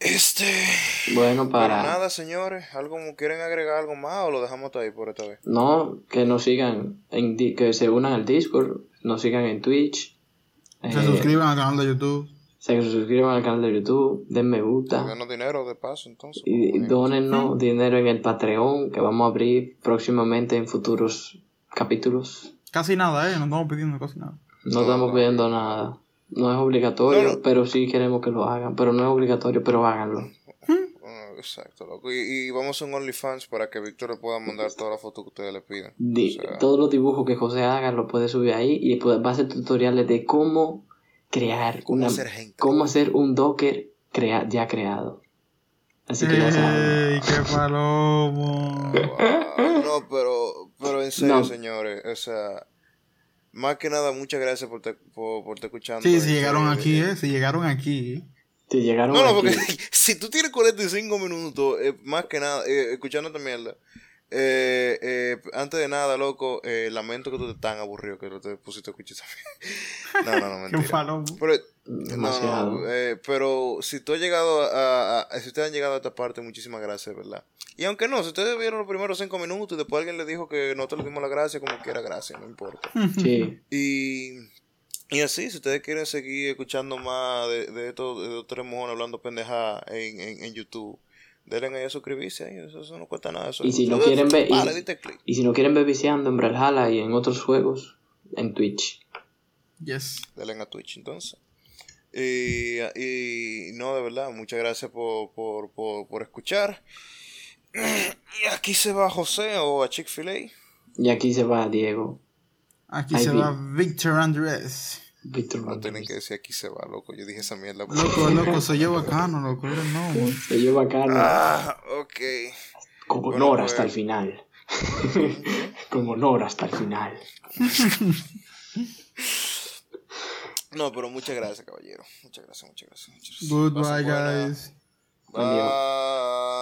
Este. Bueno, Para nada, señores. ¿Algo quieren agregar algo más o lo dejamos hasta ahí por esta vez? No, que nos sigan, en que se unan al Discord, nos sigan en Twitch. Se eh, suscriban al canal de YouTube. Se suscriban al canal de YouTube, den me gusta. Ganos dinero de paso, entonces. Y donennos dinero en el Patreon que vamos a abrir próximamente en futuros capítulos. Casi nada, ¿eh? No estamos pidiendo casi nada. No estamos pidiendo nada. No es obligatorio, No, no. pero sí queremos que lo hagan. Pero no es obligatorio, pero háganlo. Ah, exacto, loco. Y, y vamos a un OnlyFans para que Víctor le pueda mandar todas las fotos que ustedes le pidan. O sea, Todos los dibujos que José haga lo puede subir ahí y pues va a hacer tutoriales de cómo crear cómo una, hacer gente. cómo hacer un Docker crea, ya creado. Así que ya saben. ¡Ey, qué palomo! Wow, no, pero, pero en serio, No. señores, o sea, más que nada, muchas gracias por te, por, por te escuchando. Sí, Este, si llegaron aquí, ¿eh? Si llegaron aquí. Si llegaron No, no, aquí, porque si tú tienes 45 minutos, eh, más que nada, eh, escuchando esta mierda, eh, eh, antes de nada, loco, eh, lamento que tú estés tan aburrido que no te pusiste a escuchar. No, no, no, ¡Qué mentira. Pero, demasiado. no, no, eh, pero si tú has llegado a, a- si ustedes han llegado a esta parte, muchísimas gracias, ¿verdad? Y aunque no, si ustedes vieron los primeros cinco minutos y después alguien les dijo que nosotros le dimos la gracia, como quiera gracias, no importa. Sí. Y, y así, si ustedes quieren seguir escuchando más de, de estos de estos tres mojones hablando pendeja en, en, en YouTube, denle ahí a suscribirse ahí, eso, eso no cuesta nada. Eso, Y si no quieren ver- y- si no quieren ver viciando en Brawlhalla y en otros juegos, en Twitch. Yes. Denle a Twitch entonces. Y, y no, de verdad, muchas gracias por, por, por, por escuchar. Y aquí se va José o a Chick-fil-A. Y aquí se va Diego. Aquí se va Victor Andrés. Víctor No tienen que decir aquí se va, loco. Yo dije esa mierda. Loco, loco, soy yo bacano, loco. No, man. Se lleva a Carlos Ah, ok. con bueno, honor pues. hasta el final. con honor hasta el final. No, pero muchas gracias, caballero. Muchas gracias, muchas gracias. Muchas gracias. Goodbye, buena. guys. Bye.